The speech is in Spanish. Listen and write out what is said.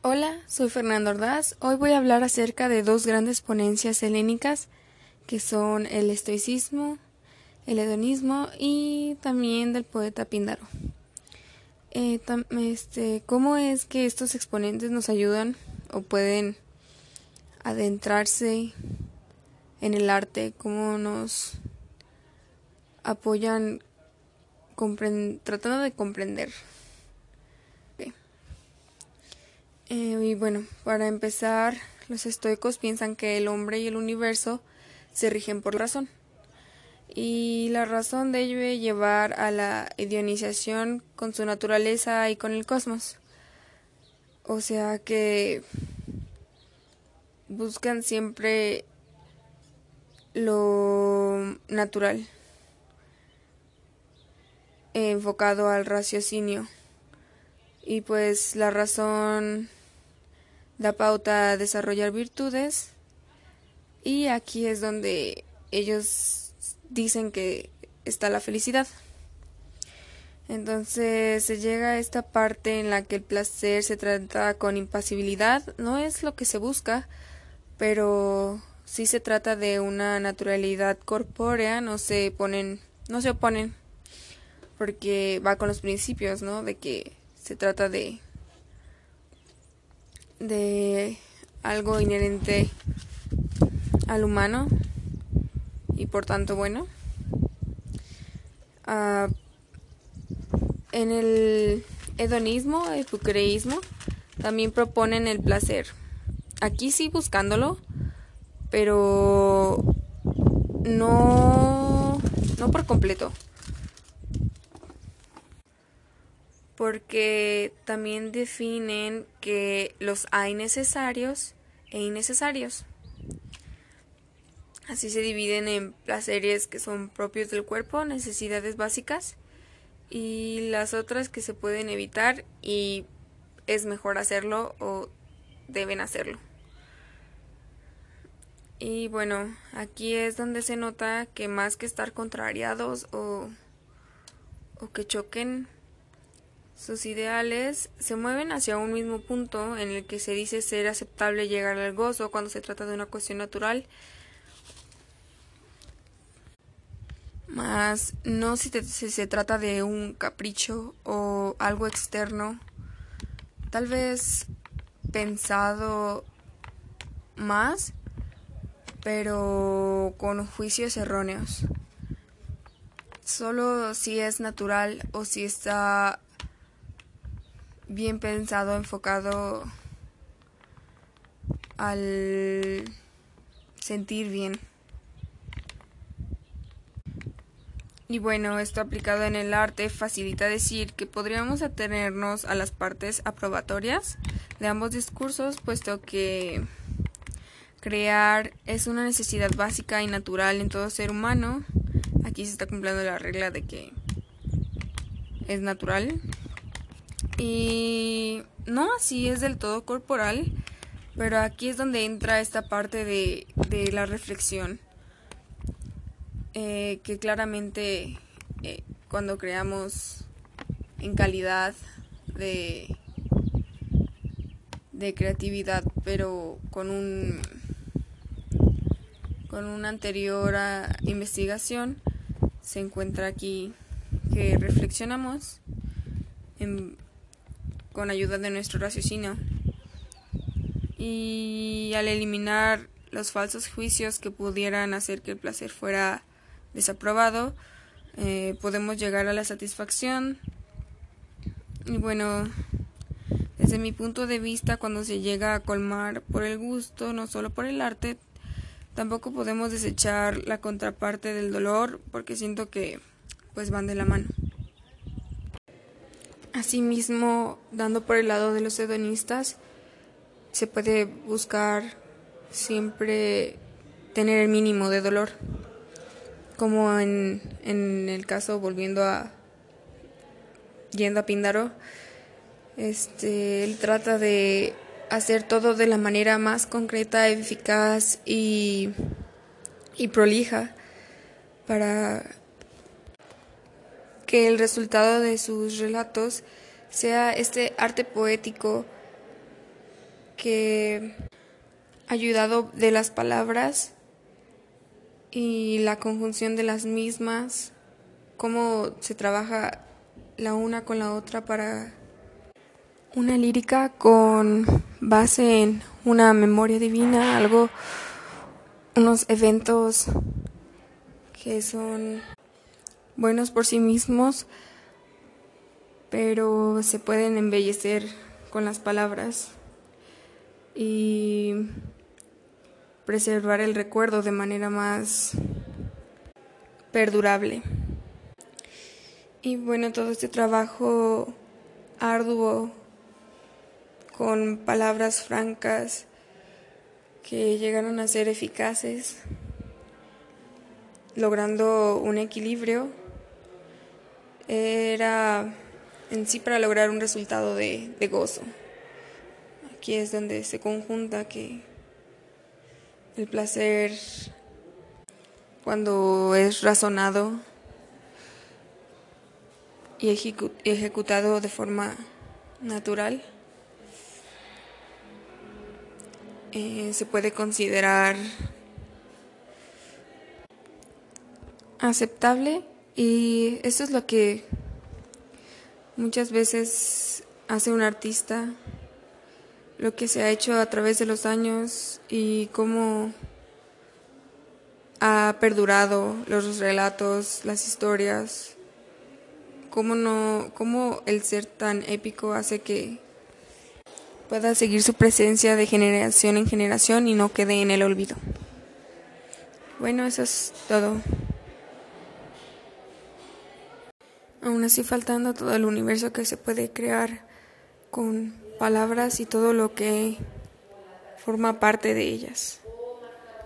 Hola, soy Fernando Ordaz. Hoy voy a hablar acerca de dos grandes ponencias helénicas que son el estoicismo, el hedonismo y también del poeta Píndaro. Eh, este, ¿Cómo es que estos exponentes nos ayudan o pueden adentrarse en el arte? ¿Cómo nos apoyan tratando de comprender? Eh, y bueno, para empezar, los estoicos piensan que el hombre y el universo se rigen por razón. Y la razón debe llevar a la idionización con su naturaleza y con el cosmos. O sea que buscan siempre lo natural, enfocado al raciocinio. Y pues la razón da pauta a desarrollar virtudes y aquí es donde ellos dicen que está la felicidad. Entonces se llega a esta parte en la que el placer se trata con impasibilidad, no es lo que se busca, pero sí se trata de una naturalidad corpórea, no se ponen, no se oponen, porque va con los principios, ¿no? De que se trata de de algo inherente al humano y por tanto bueno. Uh, en el hedonismo, el epicureísmo, también proponen el placer. Aquí sí buscándolo, pero no, no por completo. Porque también definen que los hay necesarios e innecesarios. Así se dividen en placeres que son propios del cuerpo, necesidades básicas, y las otras que se pueden evitar y es mejor hacerlo o deben hacerlo. Y bueno, aquí es donde se nota que más que estar contrariados o, o que choquen, sus ideales se mueven hacia un mismo punto en el que se dice ser aceptable llegar al gozo cuando se trata de una cuestión natural, más no si, si se trata de un capricho o algo externo, tal vez pensado más, pero con juicios erróneos. Solo si es natural o si está bien pensado, enfocado al sentir bien. Y bueno, esto aplicado en el arte facilita decir que podríamos atenernos a las partes aprobatorias de ambos discursos, puesto que crear es una necesidad básica y natural en todo ser humano. Aquí se está cumpliendo la regla de que es natural y no así es del todo corporal, pero aquí es donde entra esta parte de, de la reflexión, eh, que claramente eh, cuando creamos en calidad de, de creatividad, pero con un con una anterior investigación se encuentra aquí que reflexionamos con ayuda de nuestro raciocinio. Y al eliminar los falsos juicios que pudieran hacer que el placer fuera desaprobado, eh, podemos llegar a la satisfacción. Y bueno, desde mi punto de vista, cuando se llega a colmar por el gusto, no solo por el arte, tampoco podemos desechar la contraparte del dolor, porque siento que pues van de la mano. Asimismo, dando por el lado de los hedonistas, se puede buscar siempre tener el mínimo de dolor. Como en, en el caso, volviendo a. yendo a Píndaro, este, él trata de hacer todo de la manera más concreta, eficaz y, y prolija para que el resultado de sus relatos sea este arte poético que ayudado de las palabras y la conjunción de las mismas, cómo se trabaja la una con la otra para una lírica con base en una memoria divina, algo, unos eventos que son buenos por sí mismos, pero se pueden embellecer con las palabras y preservar el recuerdo de manera más perdurable. Y bueno, todo este trabajo arduo con palabras francas que llegaron a ser eficaces, logrando un equilibrio, era en sí para lograr un resultado de, gozo. Aquí es donde se conjunta que el placer, cuando es razonado y ejecutado de forma natural, eh, se puede considerar aceptable y eso es lo que muchas veces hace un artista lo que se ha hecho a través de los años y cómo ha perdurado los relatos, las historias, cómo no, cómo el ser tan épico hace que pueda seguir su presencia de generación en generación y no quede en el olvido. Bueno, eso es todo. Aún así faltando todo el universo que se puede crear con palabras y todo lo que forma parte de ellas.